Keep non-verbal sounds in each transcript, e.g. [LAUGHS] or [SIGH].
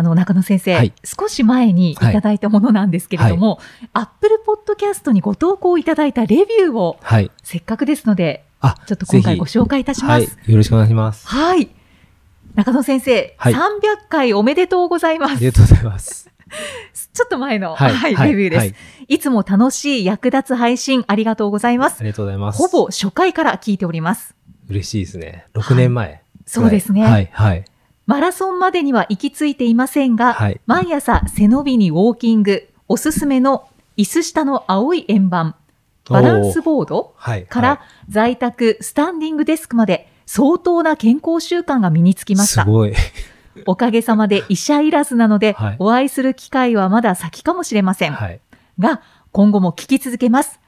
あの、中野先生、はい。少し前にい。ただいたものなんですけれども、アップルポッドキャストにご投稿いただいたレビューを、はい。せっかくですので、あちょっと今回ご紹介いたしまはい。す。よろしくお願いします。はい。中野先生、はい。300回おめでとうございます。ありがとうございます。[LAUGHS] ちょっと前の、はい。はいはい。レビューです、はい。い。つも楽しい役立つ配信ありがとうございます。ありがとうございます。ほぼ初回から聞いております。嬉しいですね。6年前、そうですね。はい。はいマラソンまでには行き着いていませんが、はい。毎朝背伸びにウォーキング、おすすめの椅子下の青い円盤、バランスボードはいから在宅、スタンディングデスクまで相当な健康習慣が身につきました。すごい。[LAUGHS] おかげさまで医者いらずなので、はい。お会いする機会はまだ先かもしれません。はい。が、今後も聞き続けます。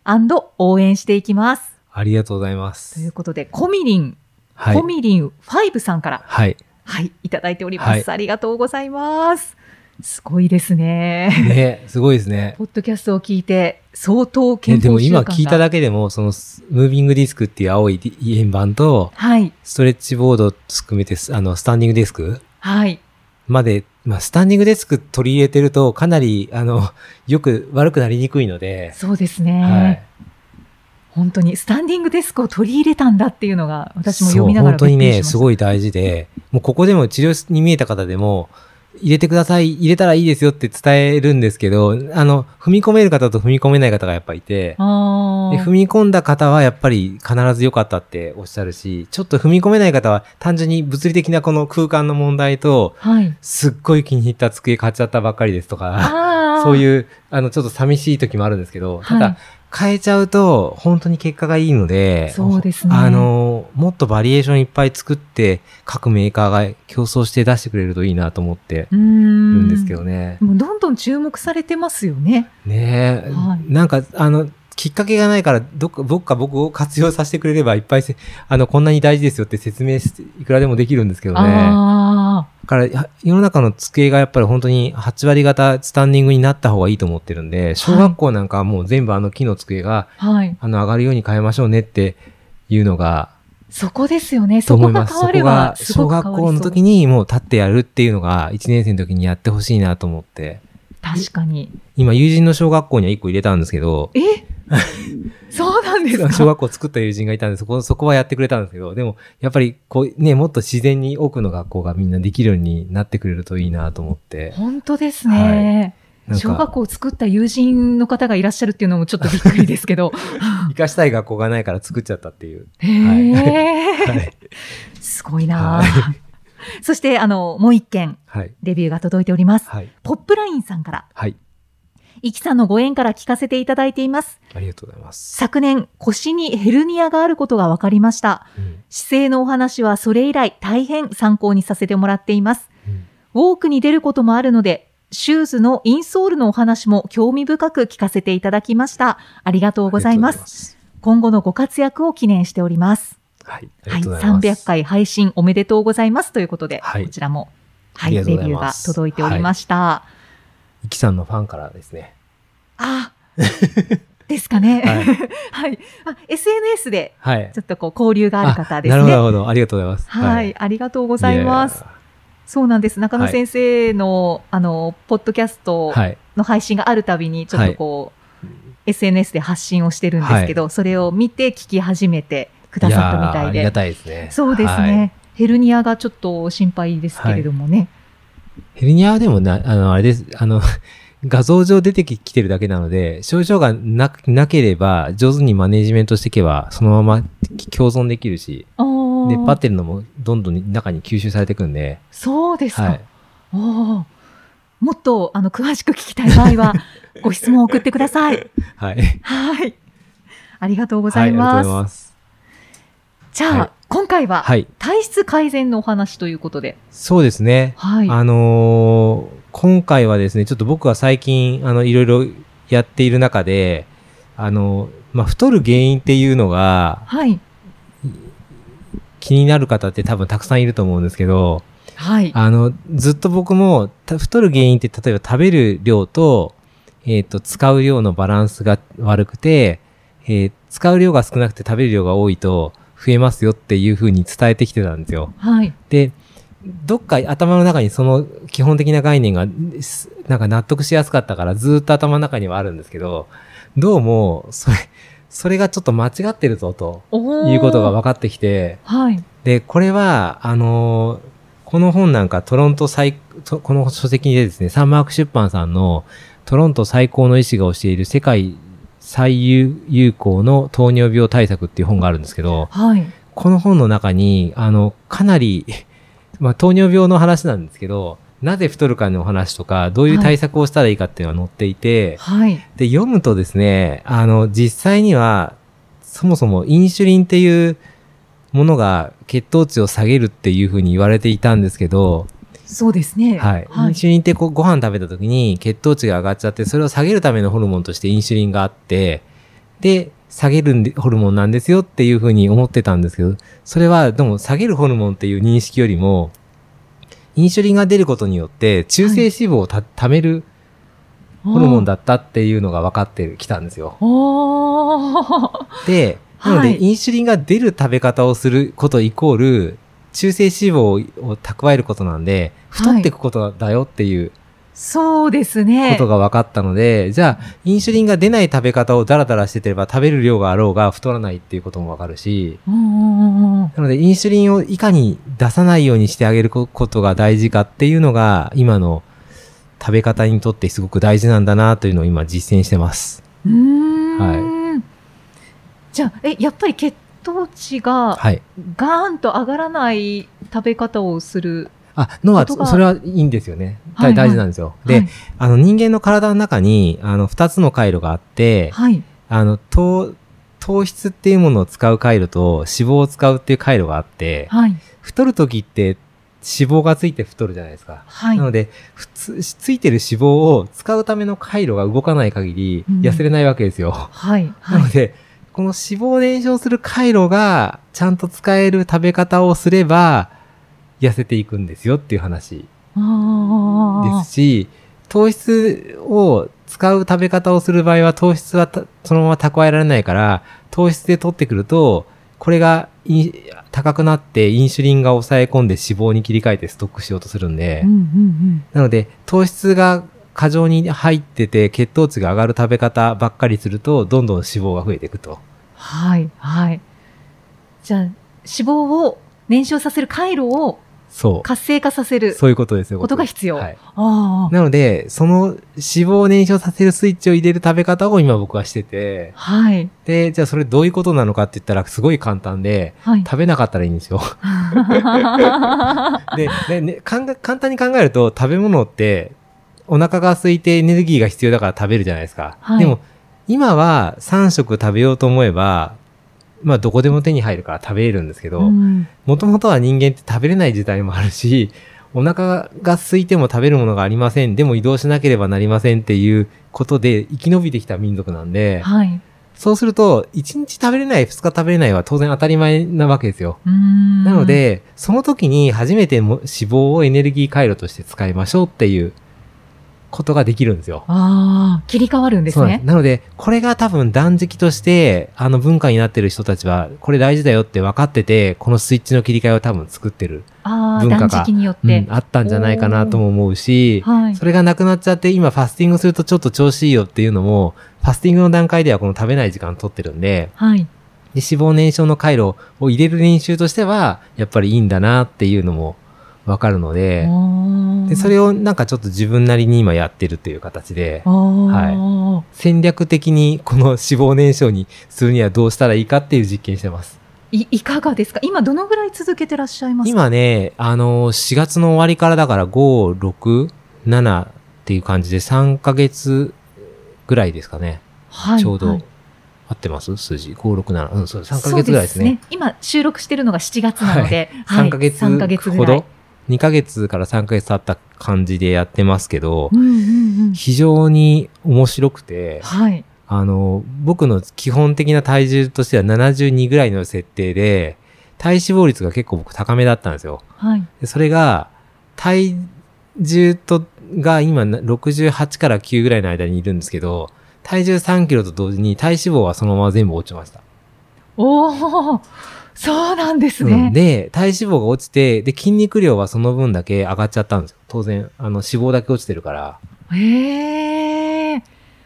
応援していきます。ありがとうございまとすいうことで、コミリン、はい。コミリン5さんから、はいはい、いただいております。はいありがとうございます。すごいですね。ねすごいですねポッドキャストを聞いて、相当健えでも康習慣が今聞いただけでも、その、スムービングディスクっていう青い円盤と、はい、ストレッチボード含めて、あの、スタンディングデスクはい、まで、まあ、スタンディングデスク取り入れてると、かなり、あの、よく悪くなりにくいので、そうですね、はい。本当にスタンディングデスクを取り入れたんだっていうのが、私も読みながら本当にね、すごい大事で、もうここでも治療室に見えた方でも、入れてください、入れたらいいですよって伝えるんですけど、あの、踏み込める方と踏み込めない方がやっぱいて、踏み込んだ方はやっぱり必ず良かったっておっしゃるし、ちょっと踏み込めない方は単純に物理的なこの空間の問題と、はい。すっごい気に入った机買っちゃったばっかりですとか。そういう、あの、ちょっと寂しい時もあるんですけど、ただ、はい変えちゃうと本当に結果がいいので、そうですねあの、もっとバリエーションいっぱい作って、各メーカーが競争して出してくれるといいなと思ってるんんですけどね。もうどんどん注目されてますよね。ねえ、はいなんか、あの、きっかけがないから、どっか、どっか僕を活用させてくれれば、いっぱいせ、あの、こんなに大事ですよって説明して、いくらでもできるんですけどね。だあから、や世の中の机がやっぱり本当に8割方スタンディングになった方がいいと思ってるんで、小学校なんかはもう全部あの木の机が、あ、はい。あの、上がるように変えましょうねっていうのが、そこですよね。とそこ。が変われば、す小ごく変わりそう学校の時にもう立ってやるっていうのが、1年生の時にやってほしいなと思って。確かに。今、友人の小学校には1個入れたんですけど、え？[LAUGHS] そうなんですか？小学校作った友人がいたんで、そこ、そこはやってくれたんですけど、でも、やっぱり、こう、ね、もっと自然に多くの学校がみんなできるようになってくれるといいなと思って。本当ですね。なん小学か、校を作った友人の方がいらっしゃるっていうのもちょっとびっくりですけど。[LAUGHS] 生かしたい学校がないから作っちゃったっていう。へえ、はい。すごいなあ、はそして、あの、もう一件、はい。レビューが届いております。はい。ポップラインさんから、はい。イキさんのご縁から聞かせていただいています。ありがとうございます。昨年、腰にヘルニアがあることが分かりました。うん姿勢のお話はそれ以来大変参考にさせてもらっています。うんウォークに出ることもあるので、シューズのインソールのお話も興味深く聞かせていただきました。ありがとうございます。ます。今後のご活躍を記念しております。はい。はい、がとうございます。300回配信おめでとうございますということで、はいこちらも、はい、レビューが届いておりました。イキさんのファンからですね。あ、ですかね。はい [LAUGHS] はい。あ、SNS ではいち。ょっとこう交流がある方ですね。なるほど。ありがとうございます。はい、ありがとうございます。やそうなんです。中野先生の、あの、ポッドキャストはい。の配信があるたびに、ちょっとこう、SNS で発信をしてるんですけど、それを見て聞き始めてくださったみたいで。やーありがたいですね。そうですはいね。ヘルニアがちょっと心配ですけれどもね。ヘルニアはでもな、あの、あれです。あの、[LAUGHS] 画像上出てきてるだけなので、症状がななければ、上手にマネジメントしていけば、そのまま共存できるし、出っ張ってるのもどんどん中に吸収されていくんで、そうですか。はい。おーもっとあの詳しく聞きたい場合は、[LAUGHS] ご質問を送ってください。はい。はい。ありがとうござはい、ありがとういます。ございます。じゃあ、はい今回は、はい。体質改善のお話ということで。そうですね。はい。あのー今回はですね、ちょっと僕は最近、あの、いろいろやっている中で、あの、まあ、太る原因っていうのがはい。気になる方って多分たくさんいると思うんですけど、はい。あの、ずっと僕も、た太る原因って例えば食べる量と、えっ、と、使う量のバランスが悪くて、えー使う量が少なくて食べる量が多いと増えますよっていう風に伝えてきてたんですよ。はい。で、どっか頭の中にその基本的な概念が、すなんか納得しやすかったからずーっと頭の中にはあるんですけど、どうも、それ、それがちょっと間違ってるぞということが分かってきて、はい。で、これは、あのーこの本なんかトロント最、とこの書籍でですね、サンマーク出版さんのトロント最高の医師が教える世界最有有効の糖尿病対策っていう本があるんですけど、はい。この本の中に、あの、かなり、まあ、糖尿病の話なんですけど、なぜ太るかの話とか、どういう対策をしたらいいかっていうのが載っていて、はい。で、読むとですね、あの、実際には、そもそもインシュリンっていうものが血糖値を下げるっていうふうに言われていたんですけど、そうですね。はい。はい。インシュリンってこうご飯食べた時に血糖値が上がっちゃって、それを下げるためのホルモンとしてインシュリンがあって、で、下げるんでホルモンなんですよっていうふうに思ってたんですけど、それはでも下げるホルモンっていう認識よりも、インシュリンが出ることによって中性脂肪をた、貯めるホルモンだったっていうのが分かってきたんですよ。で、なので、はいインシュリンが出る食べ方をすることイコール、中性脂肪を蓄えることなんで、太っていくことだよっていうそうですこね。とが分かったので、じゃあ、インシュリンが出ない食べ方をダラダラしててれば食べる量があろうが太らないっていうことも分かるし、なので、インシュリンをいかに出さないようにしてあげることが大事かっていうのが、今の食べ方にとってすごく大事なんだなというのを今実践してます。うーん。はじゃあ、え、やっぱり血糖値がはい。ガーンと上がらない食べ方をする。あ、のは、それはいいんですよね。大はいはい大事なんですよ。で、はいあの人間の体の中に、あの、二つの回路があって、はい。あの、糖、糖質っていうものを使う回路と脂肪を使うっていう回路があって、はい。太る時って脂肪がついて太るじゃないですか。はいな。ので、普通、ついてる脂肪を使うための回路が動かない限りうん痩せれないわけですよ。はい。はい。なので、この脂肪を燃焼する回路がちゃんと使える食べ方をすれば、痩せていくんですよっていう話あですし、糖質を使う食べ方をする場合は糖質はたそのまま蓄えられないから、糖質で取ってくると、これが高くなってインシュリンが抑え込んで脂肪に切り替えてストックしようとするんで、あ。うんうんうん。なので糖質が過剰に入ってて血糖値が上がる食べ方ばっかりすると、どんどん脂肪が増えていくと。はい。はい。じゃあ、脂肪を燃焼させる回路をそう。活性化させるそういうことですよ。ことが必要。はい。ああ。なので、その脂肪を燃焼させるスイッチを入れる食べ方を今僕はしてて、はい。で、じゃあそれどういうことなのかって言ったらすごい簡単で、はい。食べなかったらいいんですよ。[LAUGHS] で、でねかん簡単に考えると食べ物ってお腹が空いてエネルギーが必要だから食べるじゃないですか。はいでも今は3食食べようと思えば、まあどこでも手に入るから食べれるんですけど、うんもともとは人間って食べれない時代もあるし、お腹が空いても食べるものがありません。でも移動しなければなりませんっていうことで生き延びてきた民族なんで、はい。そうすると、1日食べれない、2日食べれないは当然当たり前なわけですよ。なの、で、その時に初めても脂肪をエネルギー回路として使いましょうっていうことができるんですよ。ああ、切り替わるんですねな。なので、これが多分断食として、あの文化になってる人たちは、これ大事だよって分かってて、このスイッチの切り替えを多分作ってる、文化が断食によっうんて。あったんじゃないかなとも思うし、はい。それがなくなっちゃって、今ファスティングするとちょっと調子いいよっていうのも、ファスティングの段階ではこの食べない時間取ってるんで、はい。で脂肪燃焼の回路を入れる練習としては、やっぱりいいんだなっていうのもわかるので、で、それをなんかちょっと自分なりに今やってるっていう形で、は戦略的にこの脂肪燃焼にするにはどうしたらいいかっていう実験してます。い。いかがですか？今どのぐらい続けてらっしゃいますか？今ね、あの、4月の終わりからだから5、6、7っていう感じで3ヶ月ぐらいですかね。はいちょうど、はい合ってます？数字。5、6、7。うん、そう、3ヶ月ぐらいですね。そう今収録してるのが7月なので、はい3ヶ月3ヶ月ぐほらいど、2ヶ月から3ヶ月経った感じでやってますけどう、んうんうん。非常に面白くて、はい。あの、僕の基本的な体重としては72ぐらいの設定で、体脂肪率が結構僕高めだったんですよ。はい。でそれが、体重と、が今な68から9ぐらいの間にいるんですけど、体重3キロと同時に体脂肪はそのまま全部落ちました。おお、そうなんですうんね。で、体脂肪が落ちて、で、筋肉量はその分だけ上がっちゃったんですよ。当然、あの、脂肪だけ落ちてるから。へえ、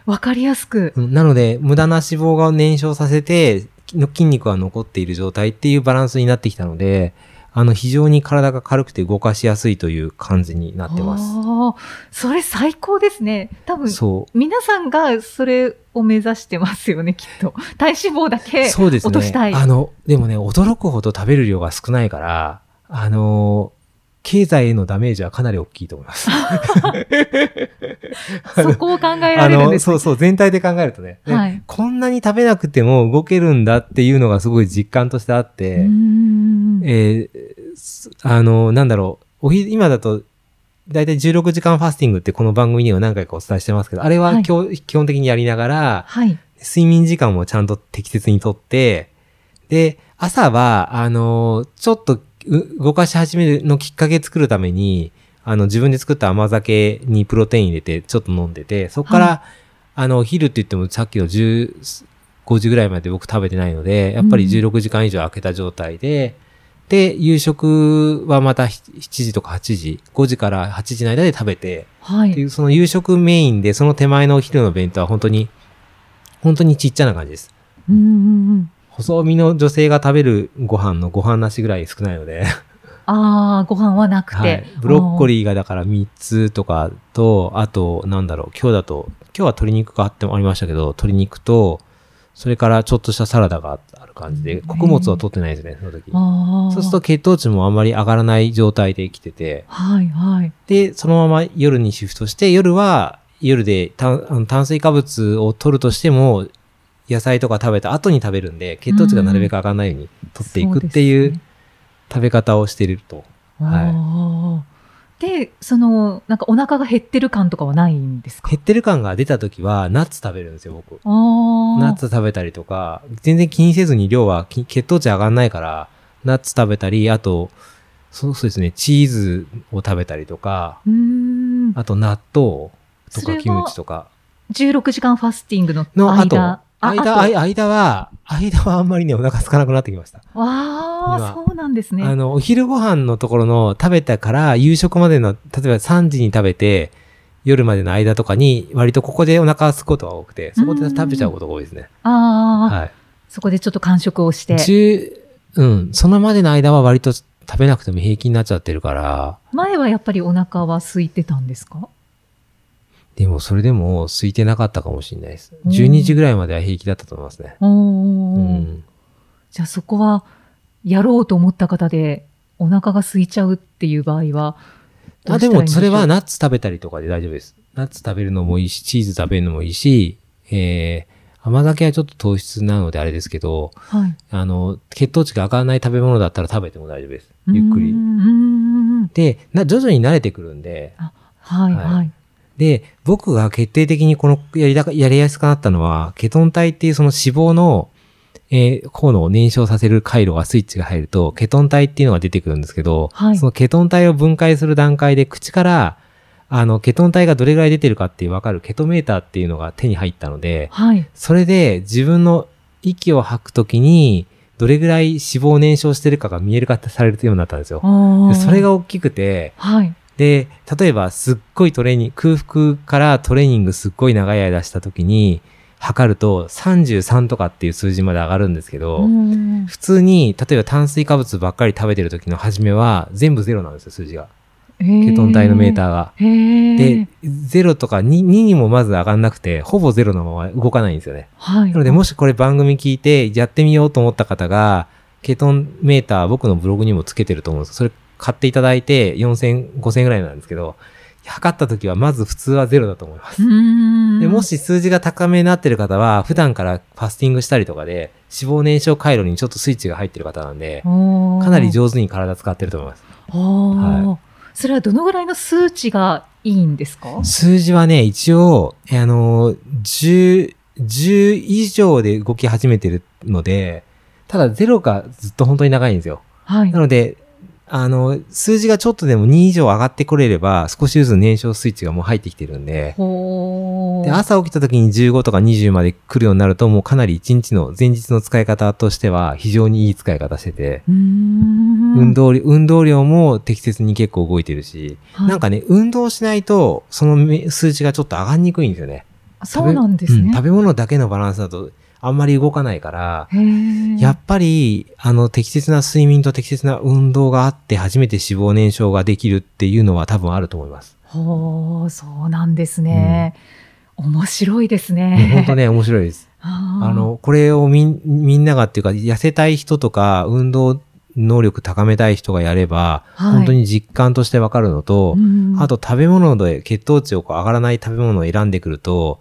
わかりやすく。うんなので、無駄な脂肪が燃焼させて、の筋肉が残っている状態っていうバランスになってきたので、あの、非常に体が軽くて動かしやすいという感じになってます。それ最高ですね。多分、そう。皆さんがそれを目指してますよね、きっと。体脂肪だけそうですね。落としたい。あの、でもね、驚くほど食べる量が少ないから、あの、経済へのダメージはかなり大きいと思います。[LAUGHS] そこを考えられるんですね。そうそう、全体で考えるとね、ではいこんなに食べなくても動けるんだっていうのがすごい実感としてあって、えーすあの、なんだろう、おひ、今だと、だいたい16時間ファスティングってこの番組には何回かお伝えしてますけど、あれははい基本的にやりながら、はい。睡眠時間もちゃんと適切にとって、で、朝は、あの、ちょっとう動かし始めるのきっかけ作るために、あの、自分で作った甘酒にプロテイン入れて、ちょっと飲んでて、そこから、はあの、お昼って言ってもさっきの10、5時ぐらいまで僕食べてないので、やっぱりうん16時間以上空けた状態で、で、夕食はまた7時とか8時、5時から8時の間で食べて、はい。っていう、その夕食メインで、その手前のお昼の弁当は本当に、本当にちっちゃな感じです。うんうんうん。細身の女性が食べるご飯のご飯なしぐらい少ないので、[LAUGHS] ああ、ご飯はなくて。はい。ブロッコー。リーがだから3つとかと、あと、なんだろう、今日だと、今日は鶏肉があってもありましたけど、鶏肉と、それからちょっとしたサラダがある感じで、穀物は取ってないですね、その時。そうすると血糖値もあんまり上がらない状態で生きてて、はいはい。で、そのまま夜にシフトして、夜は夜で炭水化物を取るとしても、野菜とか食べた後に食べるんで、血糖値がなるべく上がらないように取っていくっていう食べ方をしてると。はいで、その、なんかお腹が減ってる感とかはないんですか？減ってる感が出た時は、ナッツ食べるんですよ、僕。ナッツ食べたりとか、全然気にせずに量はき血糖値上がんないから、ナッツ食べたり、あと、そうそうですね、チーズを食べたりとか。あと納豆とかキムチとか。16時間ファスティングのの後、間。あ間、は、間はあんまりね、お腹空かなくなってきました。ああ、今そうなんですね。あの、お昼ご飯のところの食べたから夕食までの、例えば3時に食べて、夜までの間とかに、割とここでお腹が空くことが多くて、そこで食べちゃうことが多いですね。ああ、はい。そこでちょっと完食をして。10うん、そのまでの間は割と食べなくても平気になっちゃってるから、前はやっぱりお腹は空いてたんですか？でもそれでも空いてなかったかもしれないです。うん12時ぐらいまでは平気だったと思いますね。おーうん。じゃあそこは、やろうと思った方で、お腹が空いちゃうっていう場合は、どあでもそれはナッツ食べたりとかで大丈夫です。ナッツ食べるのもいいし、チーズ食べるのもいいし、えー、甘酒はちょっと糖質なのであれですけど、はい。あの、血糖値が上がらない食べ物だったら食べても大丈夫です。ゆっくり。で、な徐々に慣れてくるんで、はいはいはい。で、僕が決定的にこのやりだか、やりやすくなったのは、ケトン体っていうその脂肪の、えー、方のを燃焼させる回路がスイッチが入ると、ケトン体っていうのが出てくるんですけど、はいそのケトン体を分解する段階で口から、あの、ケトン体がどれぐらい出てるかっていうわかるケトメーターっていうのが手に入ったので、はい。それで自分の息を吐くときに、どれぐらい脂肪を燃焼してるかが見える化されるようになったんですよ。それが、大きくて、はい。で、例えばすっごいトレーニング、空腹からトレーニングすっごい長い間したときに、測ると33とかっていう数字まで上がるんですけど、うん普通に、例えば炭水化物ばっかり食べてる時の初めは全部ゼロなんですよ、数字が。ケトン体のメーターが。でー。、0とか 2, 2にもまず上がんなくて、ほぼゼロのまま動かないんですよね。はい。なので、もしこれ番組聞いてやってみようと思った方が、ケトンメーター僕のブログにもつけてると思うんですそれ買っていただいて4000、5000ぐらいなんですけど、測った時はまず普通はゼロだと思います。でも、し数字が高めになってる方は、普段からファスティングしたりとかで、脂肪燃焼回路にちょっとスイッチが入ってる方なんで、かかなり上手に体使ってると思います。はそれはどのぐらいの数値がいいんですか？数字はね、一応、あの、10、10以上で動き始めてるので、ただ0がずっと本当に長いんですよ。はいな。ので、あの、数字がちょっとでも2以上上がってこれれば、少しずつ燃焼スイッチがもう入ってきてるんで、で、朝起きた時に15とか20まで来るようになると、もうかなり1日の前日の使い方としては非常にいい使い方してて、運動量、運動量も適切に結構動いてるし、はい。なんかね、運動しないと、そのめ数値がちょっと上がりにくいんですよね。そうなんですね。うん食べ物だけのバランスだと、あんまり動かないから、やっぱり、あの、適切な睡眠と適切な運動があって、初めて脂肪燃焼ができるっていうのは多分あると思います。ほーそうなんですね。面白いですね。本当ね、面白いです。あの、これをみん、みんながっていうか、痩せたい人とか、運動能力高めたい人がやれば、はい本当に実感としてわかるのと、うんあと食べ物で血糖値をこう上がらない食べ物を選んでくると、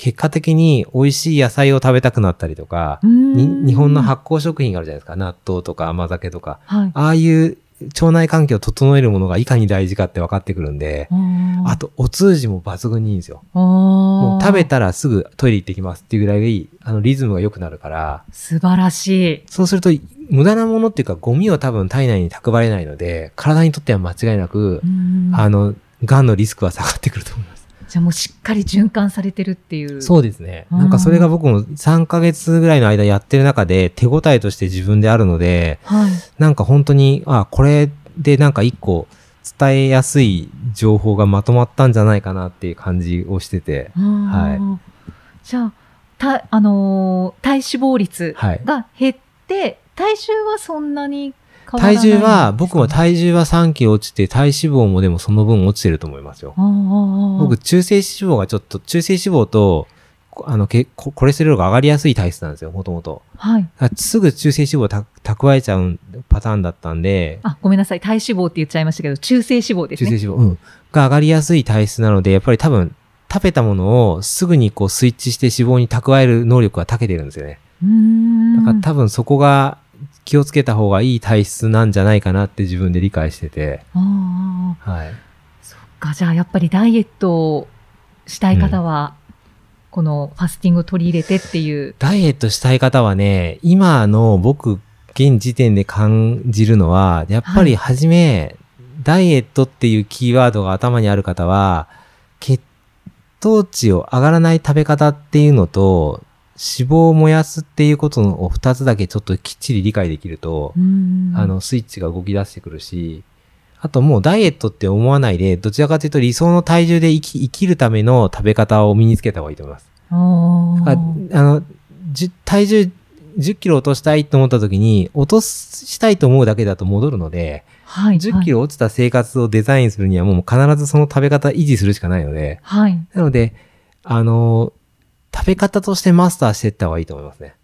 結果的に美味しい野菜を食べたくなったりとか、日本の発酵食品があるじゃないですか。納豆とか甘酒とか。はい。ああいう腸内環境を整えるものがいかに大事かって分かってくるんで、あとお通じも抜群にいいんですよ。ももう食べたらすぐトイレ行ってきますっていうぐらいがいい、あのリズムが良くなるから、素晴らしい。そうすると無駄なものっていうかゴミを多分体内に蓄えないので、体にとっては間違いなく、うんあの、癌のリスクは下がってくると思います。じゃあもうしっかり循環されてるっていう。そうですね。うんなんかそれが僕も3ヶ月ぐらいの間やってる中で手応えとして自分であるので、はい。なんか本当に、あ、これでなんか一個伝えやすい情報がまとまったんじゃないかなっていう感じをしてて、はじゃあ、た、あのー体脂肪率はい。が減って、体重はそんなに体重は、僕も重、体重は3キロ落ちて、体脂肪もでもその分落ちてると思いますよ。僕、中性脂肪がちょっと、中性脂肪と、こあの、けココレステロールが上がりやすい体質なんですよ、もともと。はい。すぐ中性脂肪をた蓄えちゃうパターンだったんで、あ、ごめんなさい。体脂肪って言っちゃいましたけど、中性脂肪ですね。中性脂肪、うん。が上がりやすい体質なので、やっぱり多分、食べたものをすぐにこうスイッチして脂肪に蓄える能力が長けてるんですよね。うーん。だから多分そこが気をつけた方がいい体質なんじゃないかなって自分で理解してて、はい。そっか。じゃあ、やっぱりダイエットをしたい方は、このファスティングを取り入れてっていう。ダイエットしたい方はね、今の僕、現時点で感じるのは、やっぱり初め、ダイエットっていうキーワードが頭にある方は、血糖値を上がらない食べ方っていうのと、脂肪を燃やすっていうことの二つだけちょっときっちり理解できると、あの、スイッチが動き出してくるし、あともうダイエットって思わないで、どちらかというと理想の体重で生き生きるための食べ方を身につけた方がいいと思います。あの、じ体重10キロ落としたいと思った時に、落としたいと思うだけだと戻るので、はい。10キロ落ちた生活をデザインするにはもう必ずその食べ方維持するしかないので、はい。はい。なので、あの、食べ方としてマスターしていった方がいいと思いますね。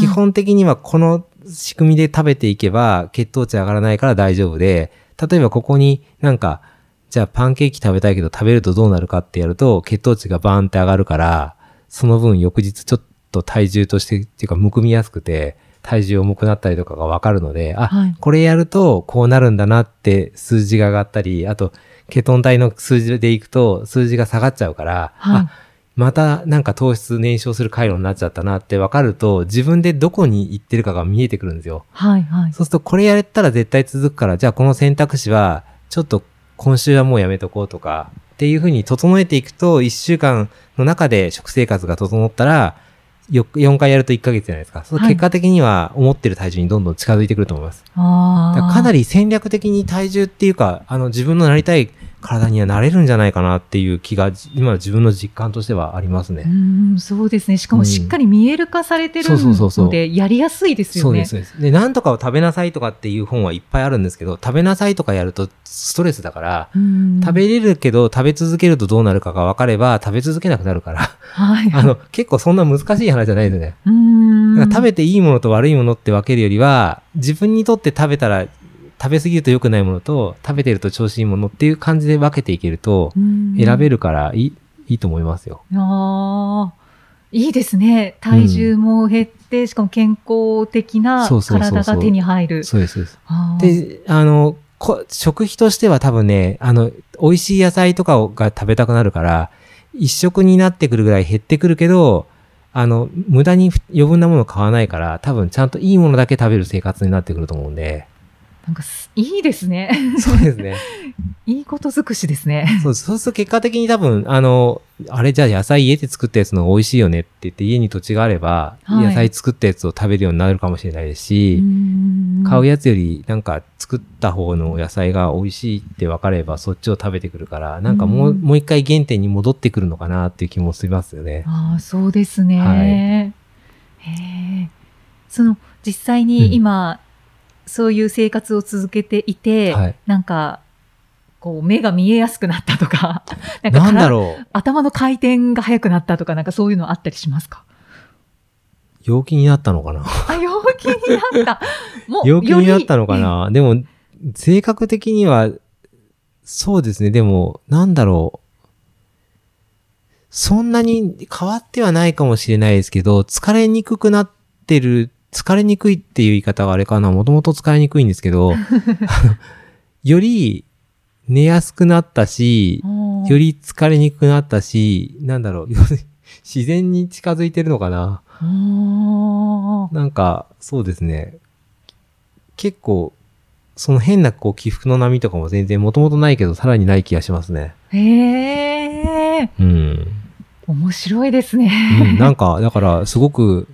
基本的にはこの仕組みで食べていけば血糖値上がらないから大丈夫で、例えばここになんか、じゃあパンケーキ食べたいけど食べるとどうなるかってやると血糖値がバーンって上がるから、その分翌日ちょっと体重としてっていうかむくみやすくて体重重くなったりとかがわかるので、あ、はい。これやるとこうなるんだなって数字が上がったり、あとケトン体の数字でいくと数字が下がっちゃうから、はい。あ、またなんか糖質燃焼する回路になっちゃったなって分かると、自分でどこに行ってるかが見えてくるんですよ。はい。はい。そうするとこれやれたら絶対続くから、じゃあこの選択肢は、ちょっと今週はもうやめとこうとか、っていうふうに整えていくと、1週間の中で食生活が整ったら、よ4回やると1ヶ月じゃないですか。そのはい結果的には思ってる体重にどんどん近づいてくると思います。ああ。だからかなり戦略的に体重っていうか、あの自分のなりたい体にはなれるんじゃないかなっていう気が、今の自分の実感としてはありますね。うーん、そうですね。しかもしっかり見える化されてるので、やりやすいですよね。そうです、でなんとかを食べなさいとかっていう本はいっぱいあるんですけど、食べなさいとかやるとストレスだから、うん食べれるけど食べ続けるとどうなるかが分かれば食べ続けなくなるから、はい。あの、結構そんな難しい話じゃないですね。うーん。食べていいものと悪いものって分けるよりは、自分にとって食べたら、食べ過ぎると良くないものと、食べてると調子いいものっていう感じで分けていけると、選べる。るからいい、いいと思いますよ。ああ。いいですね。体重も減って、しかも健康的な体が手に入る。そうです、そうです。で、あの、こ食費としては多分ね、あの、美味しい野菜とかをが食べたくなるから、一食になってくるぐらい減ってくるけど、あの、無駄に余分なものを買わないから、多分ちゃんといいものだけ食べる生活になってくると思うんで。なんかす、いいですね。そうですね。[LAUGHS] いいこと尽くしですね。そうそうすると結果的に多分、あの、あれじゃあ野菜家で作ったやつの美味しいよねって言って家に土地があれば、はい野菜作ったやつを食べるようになるかもしれないですし、買うややつよりなんか作った方の野菜が美味しいって分かればそっちを食べてくるから、なんかもう、うんもう一回原点に戻ってくるのかなっていう気もしますよね。ああ、そうですね。はいへえ。その、実際うんに今、そういう生活を続けていて、はいなんか、こう、目が見えやすくなったとか、[LAUGHS] なんかなんだうろう頭の回転が速くなったとか、なんかそういうのあったりしますか？陽気になったのかな？あ、陽気になった。[LAUGHS] もう、陽気になったのかよなでも、性格的には、そうですね。でも、なんだろう。そんなに変わってはないかもしれないですけど、疲れにくくなってる、疲れにくいっていう言い方はあれかな。もともと疲れにくいんですけど、[LAUGHS] より寝やすくなったし、りより疲れにくくなったし、なんだろう。[LAUGHS] 自然に近づいてるのかな。なんか、そうですね。結構、その変なこう起伏の波とかも全然もともとないけど、さらにない気がしますね。へえ、うん。面白いですね。うん、なんか、だから、すごく、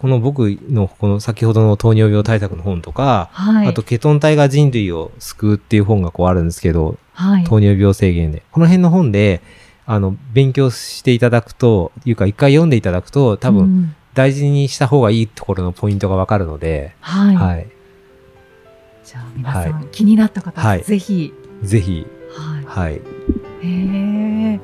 この僕の、この先ほどの糖尿病対策の本とか、はい。あと、ケトン体が人類を救うっていう本がこうあるんですけど、はい。糖尿病制限で。この辺の本で、あの、勉強していただくと、いうか一回読んでいただくと、多分、うん大事にした方がいいところのポイントがわかるので、はい。はい。じゃあ皆さん、は気になった方ははいぜひ、ぜひ、はい。はい。へえ。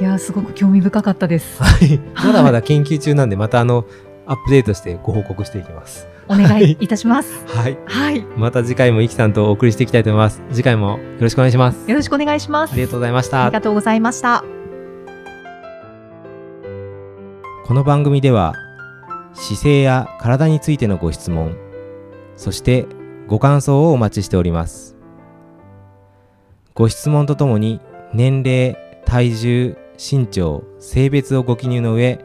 いや、すごく興味深かったです。はい。[LAUGHS] まだまだ研究中なんで、またあの、アップデートしてご報告していきます。お願いいたします。[LAUGHS] はい。はい。また次回もイキさんとお送りしていきたいと思います。次回もよろしくお願いします。よろしくお願いします。ありがとうございましたあり。がとうございました。この番組では姿勢や体についてのご質問そしてご感想をお待ちしておりますご質問とともに年齢体重身長性別をご記入の上